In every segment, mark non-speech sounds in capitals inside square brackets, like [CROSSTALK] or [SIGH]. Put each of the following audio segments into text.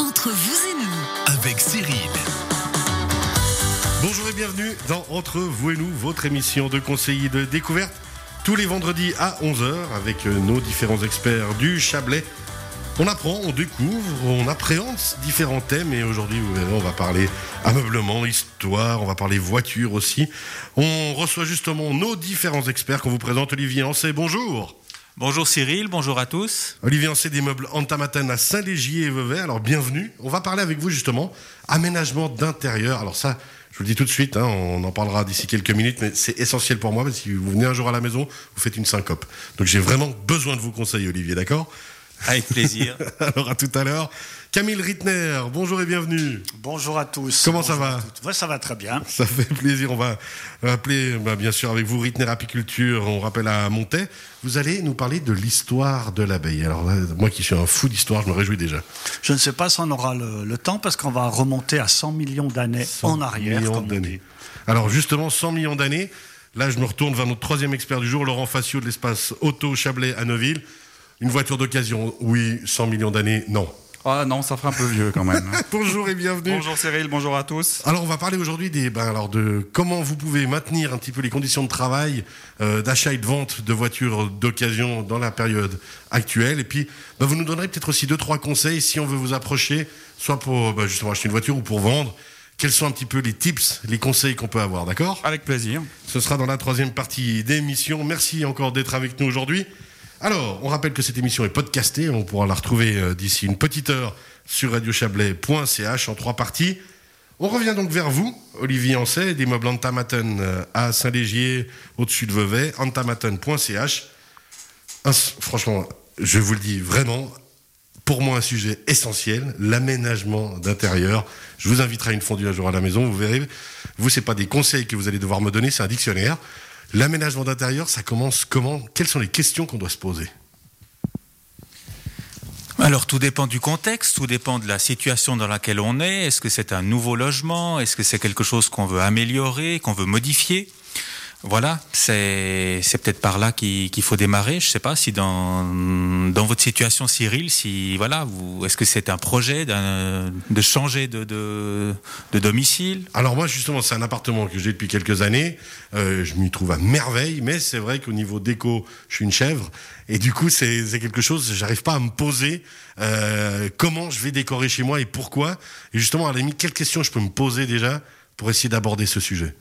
Entre vous et nous, avec Cyril. Bonjour et bienvenue dans Entre vous et nous, votre émission de conseiller de découverte, tous les vendredis à 11h avec nos différents experts du Chablais. On apprend, on découvre, on appréhende différents thèmes et aujourd'hui, vous verrez, on va parler ameublement, histoire, on va parler voiture aussi. On reçoit justement nos différents experts qu'on vous présente. Olivier Ancet, bonjour. Bonjour Cyril, bonjour à tous. Olivier Ancet des meubles Antamaten à Saint-Légier et Vevey. Alors bienvenue. On va parler avec vous justement aménagement d'intérieur. Alors ça, je vous le dis tout de suite, hein, on en parlera d'ici quelques minutes, mais c'est essentiel pour moi parce que si vous venez un jour à la maison, vous faites une syncope. Donc j'ai vraiment besoin de vos conseils, Olivier, d'accord? Avec plaisir. [LAUGHS] Alors à tout à l'heure. Camille Rittner, bonjour et bienvenue. Bonjour à tous. Comment ça va. Ouais, Ça va très bien. Ça fait plaisir. On va appeler, bah, bien sûr, avec vous, Rittner Apiculture. On rappelle à Montet. Vous allez nous parler de l'histoire de l'abeille. Alors, moi qui suis un fou d'histoire, je me réjouis déjà. Je ne sais pas si on aura le, le temps parce qu'on va remonter à 100 millions d'années 100 en arrière. millions d'années. Alors, justement, 100 millions d'années. Là, je me retourne vers notre troisième expert du jour, Laurent Facio de l'espace Auto Chablais à Neuville. Une voiture d'occasion, oui. 100 millions d'années, non. Ah non, ça ferait un peu vieux quand même. [LAUGHS] Bonjour et bienvenue. bonjour Cyril, bonjour à tous. Alors on va parler aujourd'hui des ben, alors de comment vous pouvez maintenir un petit peu les conditions de travail, euh, d'achat et de vente de voitures d'occasion dans la période actuelle. Et puis ben, vous nous donnerez peut-être aussi deux trois conseils si on veut vous approcher, soit pour ben, justement acheter une voiture ou pour vendre. Quels sont un petit peu les tips, les conseils qu'on peut avoir, d'accord? Avec plaisir. Ce sera dans la troisième partie d'émission. Merci encore d'être avec nous aujourd'hui. Alors, on rappelle que cette émission est podcastée. On pourra la retrouver euh, d'ici une petite heure sur radiochablais.ch en trois parties. On revient donc vers vous, Olivier Ancet, des meubles Antamaten euh, à Saint-Légier, au-dessus de Vevey, antamaten.ch. Franchement, je vous le dis vraiment, pour moi un sujet essentiel, l'aménagement d'intérieur. Je vous inviterai à une fondue un jour à la maison, vous verrez. Vous, c'est pas des conseils que vous allez devoir me donner, c'est un dictionnaire. L'aménagement d'intérieur, ça commence comment? Quelles sont les questions qu'on doit se poser? Alors tout dépend du contexte, tout dépend de la situation dans laquelle on est. Est-ce que c'est un nouveau logement? Est-ce que c'est quelque chose qu'on veut améliorer, qu'on veut modifier? Voilà, c'est peut-être par là qu'il faut démarrer. Je sais pas si dans dans votre situation, Cyril, si voilà, est-ce que c'est un projet de changer de, de de domicile? Alors moi, justement, c'est un appartement que j'ai depuis quelques années. Euh, je m'y trouve à merveille, mais c'est vrai qu'au niveau déco, je suis une chèvre. Et du coup, c'est c'est quelque chose, j'arrive pas à me poser euh, comment je vais décorer chez moi et pourquoi. Et justement, à la limite, quelles questions je peux me poser déjà pour essayer d'aborder ce sujet?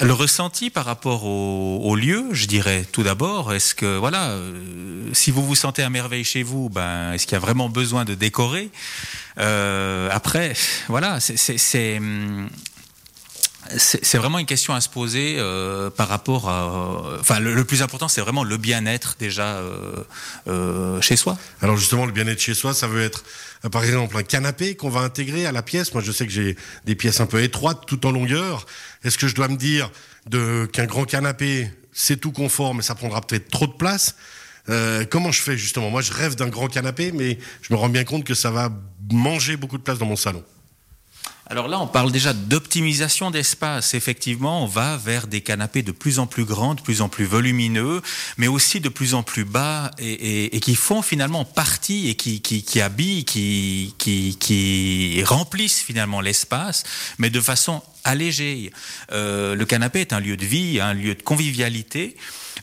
Le ressenti par rapport au, au lieu, je dirais tout d'abord, est-ce que voilà, euh, si vous vous sentez à merveille chez vous, ben est-ce qu'il y a vraiment besoin de décorer? Euh, Après, voilà, c'est c'est- vraiment une question à se poser euh, par rapport à. Enfin, le, plus important, c'est vraiment le bien-être déjà euh, euh, chez soi. Alors justement, le bien-être chez soi, ça veut être, euh, par exemple, un canapé qu'on va intégrer à la pièce. Moi, je sais que j'ai des pièces un peu étroites, tout en longueur. Est-ce que je dois me dire qu'un grand canapé, c'est tout confort, mais ça prendra peut-être trop de place? Euh, Comment je fais justement? Moi, je rêve d'un grand canapé, mais je me rends bien compte que ça va manger beaucoup de place dans mon salon. Alors là, on parle déjà d'optimisation d'espace. Effectivement, on va vers des canapés de plus en plus grands, de plus en plus volumineux, mais aussi de plus en plus bas et, qui font finalement partie et qui, qui, habillent, qui remplissent finalement l'espace, mais de façon allégée. Euh, le canapé est un lieu de vie, un lieu de convivialité.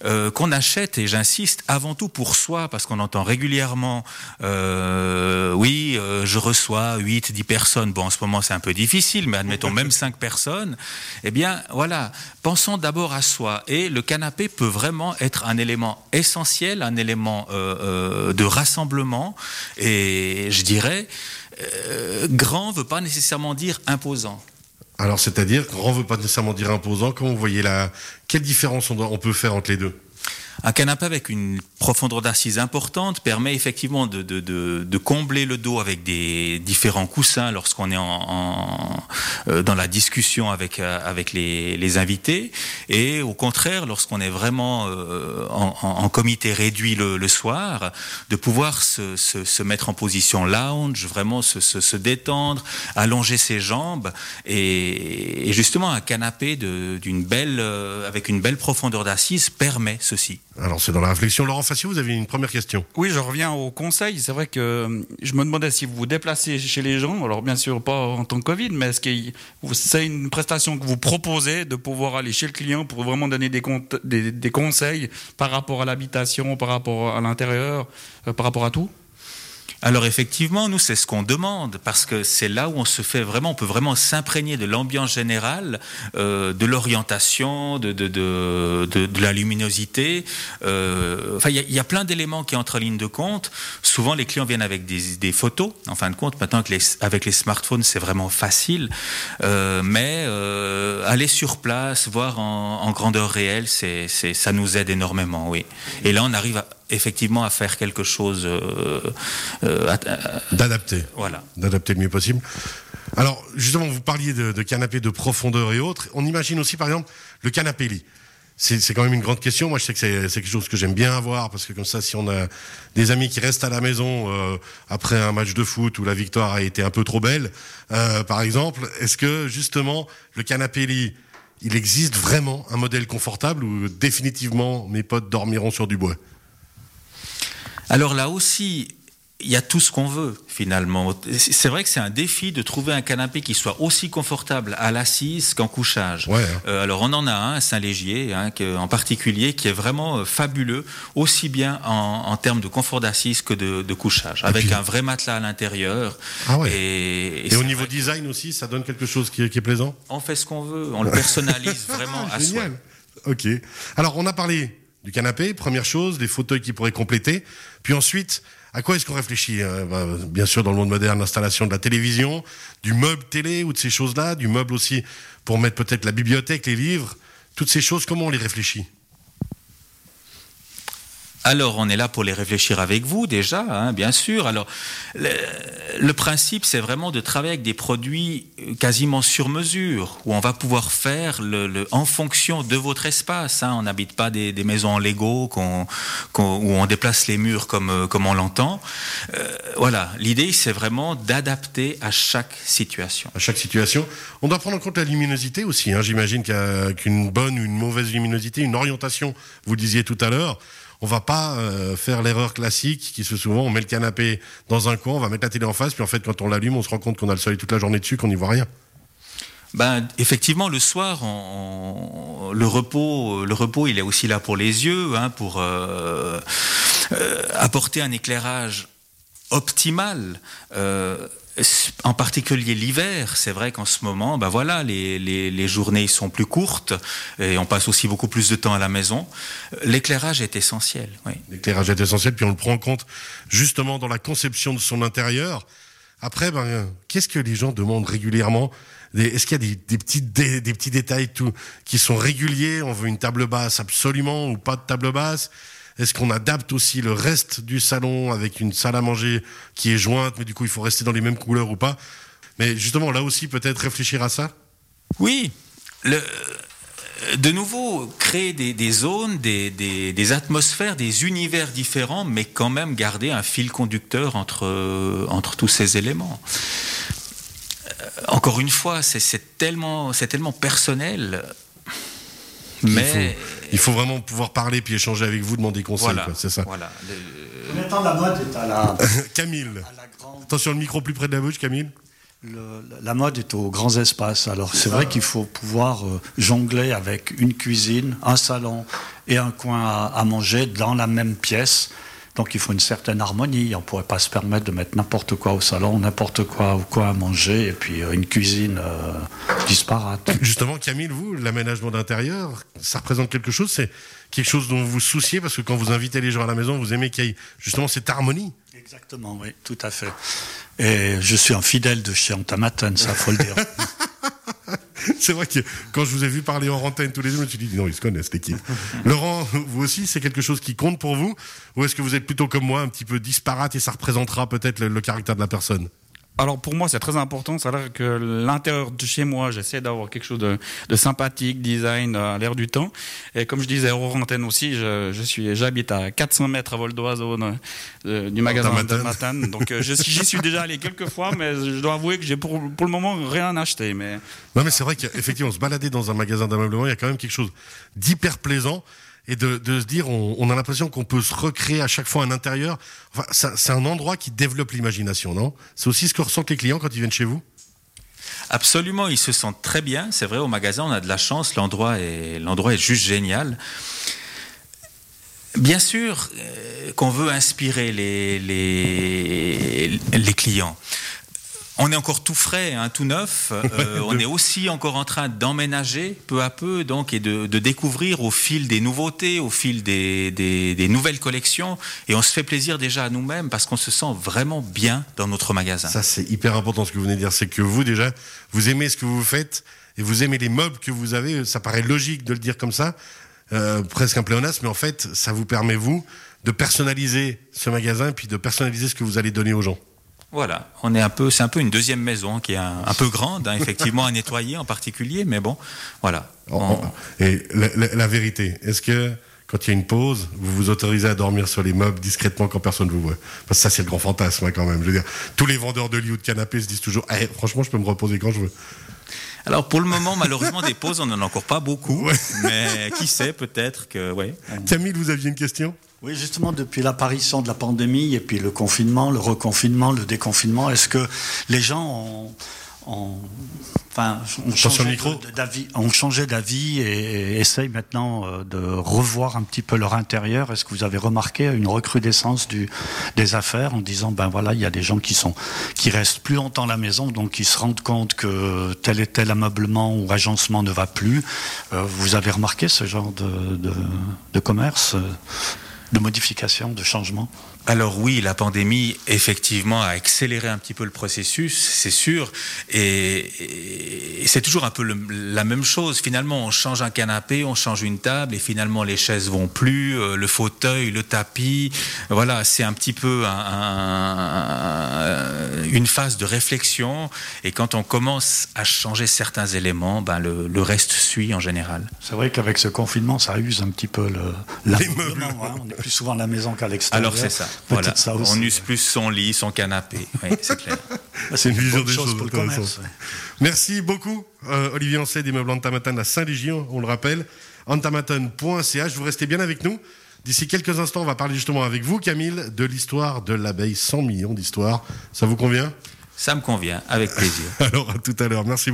Euh, qu'on achète, et j'insiste, avant tout pour soi, parce qu'on entend régulièrement, euh, oui, euh, je reçois 8, 10 personnes, bon, en ce moment c'est un peu difficile, mais admettons même 5 personnes, eh bien, voilà, pensons d'abord à soi, et le canapé peut vraiment être un élément essentiel, un élément de rassemblement, et je dirais, grand veut pas nécessairement dire imposant. Alors, c'est-à-dire, grand veut pas nécessairement dire imposant. Comment vous voyez la, quelle différence on, on peut faire entre les deux? Un canapé avec une profondeur d'assise importante permet effectivement de, de, de, de combler le dos avec des différents coussins lorsqu'on est en, en- euh, dans la discussion avec, euh, avec les, les invités. Et au contraire, lorsqu'on est vraiment euh, en, en- comité réduit le, le soir, de pouvoir se, se, se mettre en position lounge, vraiment se, se, se détendre, allonger ses jambes. Et, et justement, un canapé d'une belle, euh, avec une belle profondeur d'assise permet ceci. Alors c'est dans la réflexion. Laurent Facio, vous avez une première question. Oui, je reviens au conseil. C'est vrai que euh, je me demandais si vous vous déplacez chez les gens, alors bien sûr pas en tant que Covid, mais est-ce que c'est une prestation que vous proposez de pouvoir aller chez le client pour vraiment donner des conseils par rapport à l'habitation, par rapport à l'intérieur, euh, par rapport à tout? Alors effectivement, nous, c'est ce qu'on demande, parce que c'est là où on se fait vraiment, on peut vraiment s'imprégner de l'ambiance générale, euh, de l'orientation, de, de, de, de, la luminosité. Euh, enfin, il y, y, a plein d'éléments qui entrent en ligne de compte. Souvent, les clients viennent avec des, des photos. En fin de compte, maintenant que les, avec les smartphones, c'est vraiment facile. Euh, mais euh, aller sur place, voir en, en grandeur réelle, c'est, ça nous aide énormément, oui. Et là, on arrive à effectivement à faire quelque chose euh, euh, d'adapté. Voilà. D'adapter le mieux possible. Alors, justement, vous parliez de, de canapé de profondeur et autres. On imagine aussi, par exemple, le canapé lit. C'est quand même une grande question. Moi, je sais que c'est quelque chose que j'aime bien avoir parce que comme ça, si on a des amis qui restent à la maison euh, après un match de foot où la victoire a été un peu trop belle, euh, par exemple, est-ce que justement le canapé lit, il existe vraiment un modèle confortable ou définitivement mes potes dormiront sur du bois? Alors là aussi, il y a tout ce qu'on veut finalement. C'est vrai que c'est un défi de trouver un canapé qui soit aussi confortable à l'assise qu'en couchage. Ouais. Euh, alors on en a un Saint-Légier, hein, en particulier, qui est vraiment euh, fabuleux, aussi bien en, en termes de confort d'assise que de, de couchage, avec puis... un vrai matelas à l'intérieur. Ah ouais. Et, et, et au niveau design aussi, ça donne quelque chose qui est, qui est plaisant? On fait ce qu'on veut, on le personnalise [LAUGHS] vraiment à soi. Ok. Alors on a parlé du canapé, première chose, des fauteuils qui pourraient compléter. Puis ensuite, à quoi est-ce qu'on réfléchit euh, bah, Bien sûr, dans le monde moderne, l'installation de la télévision, du meuble télé ou de ces choses-là, du meuble aussi pour mettre peut-être la bibliothèque, les livres, toutes ces choses, comment on les réfléchit? Alors, on est là pour les réfléchir avec vous déjà, hein, bien sûr. Alors, le, principe, c'est vraiment de travailler avec des produits quasiment sur mesure, où on va pouvoir faire en fonction de votre espace. Hein. On n'habite pas des, maisons en Lego où on déplace les murs comme, comme on l'entend. Euh, voilà, l'idée, c'est vraiment d'adapter à chaque situation. À chaque situation. On doit prendre en compte la luminosité aussi. Hein. J'imagine qu'une bonne ou une mauvaise luminosité, une orientation, vous le disiez tout à l'heure, on va pas euh, faire l'erreur classique qui se souvent on met le canapé dans un coin, on va mettre la télé en face, puis en fait quand on l'allume, on se rend compte qu'on a le soleil toute la journée dessus, qu'on n'y voit rien. Ben, effectivement, le soir, le repos, il est aussi là pour les yeux, hein, pour euh, euh, apporter un éclairage optimal. En particulier l'hiver, c'est vrai qu'en ce moment, ben voilà, les, les, journées sont plus courtes et on passe aussi beaucoup plus de temps à la maison. L'éclairage est essentiel. L'éclairage est essentiel, puis on le prend en compte justement dans la conception de son intérieur. Après, ben, qu'est-ce que les gens demandent régulièrement? Est-ce qu'il y a des, des, petits, des, des, petits détails tout, qui sont réguliers? On veut une table basse absolument ou pas de table basse? Est-ce qu'on adapte aussi le reste du salon avec une salle à manger qui est jointe, mais du coup il faut rester dans les mêmes couleurs ou pas? Mais justement, là aussi, peut-être réfléchir à ça? Oui. Le, de nouveau, créer des, des zones, des, des, des, atmosphères, des univers différents, mais quand même garder un fil conducteur entre, entre tous ces éléments. Encore une fois, c'est tellement, tellement personnel. Mais il faut vraiment pouvoir parler puis échanger avec vous, demander conseil. Voilà, c'est ça. Voilà. Le... Maintenant, la mode est à la. [LAUGHS] Camille. À la grande... Attention, le micro plus près de la bouche, Camille. Le, la mode est aux grands espaces. Alors c'est vrai qu'il faut pouvoir euh, jongler avec une cuisine, un salon et un coin à, à manger dans la même pièce. Donc il faut une certaine harmonie. On ne pourrait pas se permettre de mettre n'importe quoi au salon, n'importe quoi ou quoi à manger, et puis euh, une cuisine euh, disparate. [LAUGHS] Justement, Camille, vous, l'aménagement d'intérieur, ça représente quelque chose? C'est quelque chose dont vous vous souciez parce que quand vous invitez les gens à la maison, vous aimez qu'il y ait justement cette harmonie? Exactement, oui, tout à fait. Et je suis un fidèle de chez Antamaten, ça faut le dire. [LAUGHS] [LAUGHS] c'est vrai que quand je vous ai vu parler en antenne tous les deux, je me suis dit non, ils se connaissent l'équipe. [LAUGHS] Laurent, vous aussi, c'est quelque chose qui compte pour vous? Ou est-ce que vous êtes plutôt comme moi, un petit peu disparate et ça représentera peut-être le, le caractère de la personne? Alors pour moi, c'est très important. C'est-à-dire que l'intérieur de chez moi, j'essaie d'avoir quelque chose de, de, sympathique, design à l'air du temps. Et comme je disais hors antenne aussi, je, je suis, j'habite à 400 mètres à vol d'oiseau euh, du magasin de Matane. Donc euh, j'y suis déjà allé quelques fois, mais je dois avouer que j'ai pour, pour le moment rien acheté. Mais non, mais c'est vrai qu'effectivement, se balader dans un magasin d'ameublement, il y a quand même quelque chose d'hyper plaisant. Et de, se dire, on, a l'impression qu'on peut se recréer à chaque fois un intérieur. Enfin, c'est un endroit qui développe l'imagination, non? C'est aussi ce que ressentent les clients quand ils viennent chez vous? Absolument, ils se sentent très bien. C'est vrai, au magasin, on a de la chance. L'endroit est, l'endroit est juste génial. Bien sûr euh, qu'on veut inspirer les, les clients. On est encore tout frais, hein, tout neuf. Euh, on est aussi encore en train d'emménager peu à peu, donc, et de, de découvrir au fil des nouveautés, au fil des, des, des nouvelles collections. Et on se fait plaisir déjà à nous-mêmes parce qu'on se sent vraiment bien dans notre magasin. Ça, c'est hyper important ce que vous venez de dire. C'est que vous, déjà, vous aimez ce que vous faites et vous aimez les meubles que vous avez. Ça paraît logique de le dire comme ça, euh, presque un pléonasme, mais en fait, ça vous permet, vous, de personnaliser ce magasin puis de personnaliser ce que vous allez donner aux gens. Voilà, on est un peu, c'est un peu une deuxième maison qui est un, un peu grande, hein, effectivement à [LAUGHS] nettoyer en particulier, mais bon, voilà. On- Et la, la- la vérité, est-ce que quand il y a une pause, vous vous autorisez à dormir sur les meubles discrètement quand personne ne vous voit? Parce que ça, c'est le grand fantasme hein, quand même. Je veux dire, tous les vendeurs de lits ou de canapés se disent toujours Eh, franchement, je peux me reposer quand je veux. Alors pour le moment, malheureusement, des pauses, on n'en a encore pas beaucoup, [LAUGHS] Ouais. mais qui sait, peut-être que, ouais. Camille, vous aviez une question? Oui, justement, depuis l'apparition de la pandémie et puis le confinement, le reconfinement, le déconfinement, est-ce que les gens ont, ont- enfin, ont changé d'avis, ont changé d'avis et, et essayent maintenant euh, de revoir un petit peu leur intérieur? Est-ce que vous avez remarqué une recrudescence du, des affaires en disant, ben voilà, il y a des gens qui sont qui restent plus longtemps à la maison, donc qui se rendent compte que tel et tel ameublement ou agencement ne va plus? Euh, vous avez remarqué ce genre de, de, de commerce euh, de modification, de changement Alors oui, la pandémie effectivement a accéléré un petit peu le processus, c'est sûr, et, et c'est toujours un peu le- la même chose. Finalement, on change un canapé, on change une table, et finalement les chaises vont plus, euh, le fauteuil, le tapis, voilà, c'est un petit peu un- un- une phase de réflexion, et quand on commence à changer certains éléments, ben le, le reste suit en général. C'est vrai qu'avec ce confinement, ça use un petit peu le, l'ameublement, hein. On est plus souvent à la maison qu'à l'extérieur. Alors c'est ça, voilà. ça aussi. on use plus son lit, son canapé, oui, c'est clair. [LAUGHS] C'est une vision des chose choses pour le intéressante. commerce. ouais. Merci beaucoup, euh, Olivier Ancet des meubles Antamatan à Saint-Légion, on le rappelle. Antamatan.ch, vous restez bien avec nous. D'ici quelques instants, on va parler justement avec vous, Camille, de l'histoire de l'abeille. 100 millions d'histoires. Ça vous convient? Ça me convient, avec plaisir. [LAUGHS] Alors, à tout à l'heure. Merci.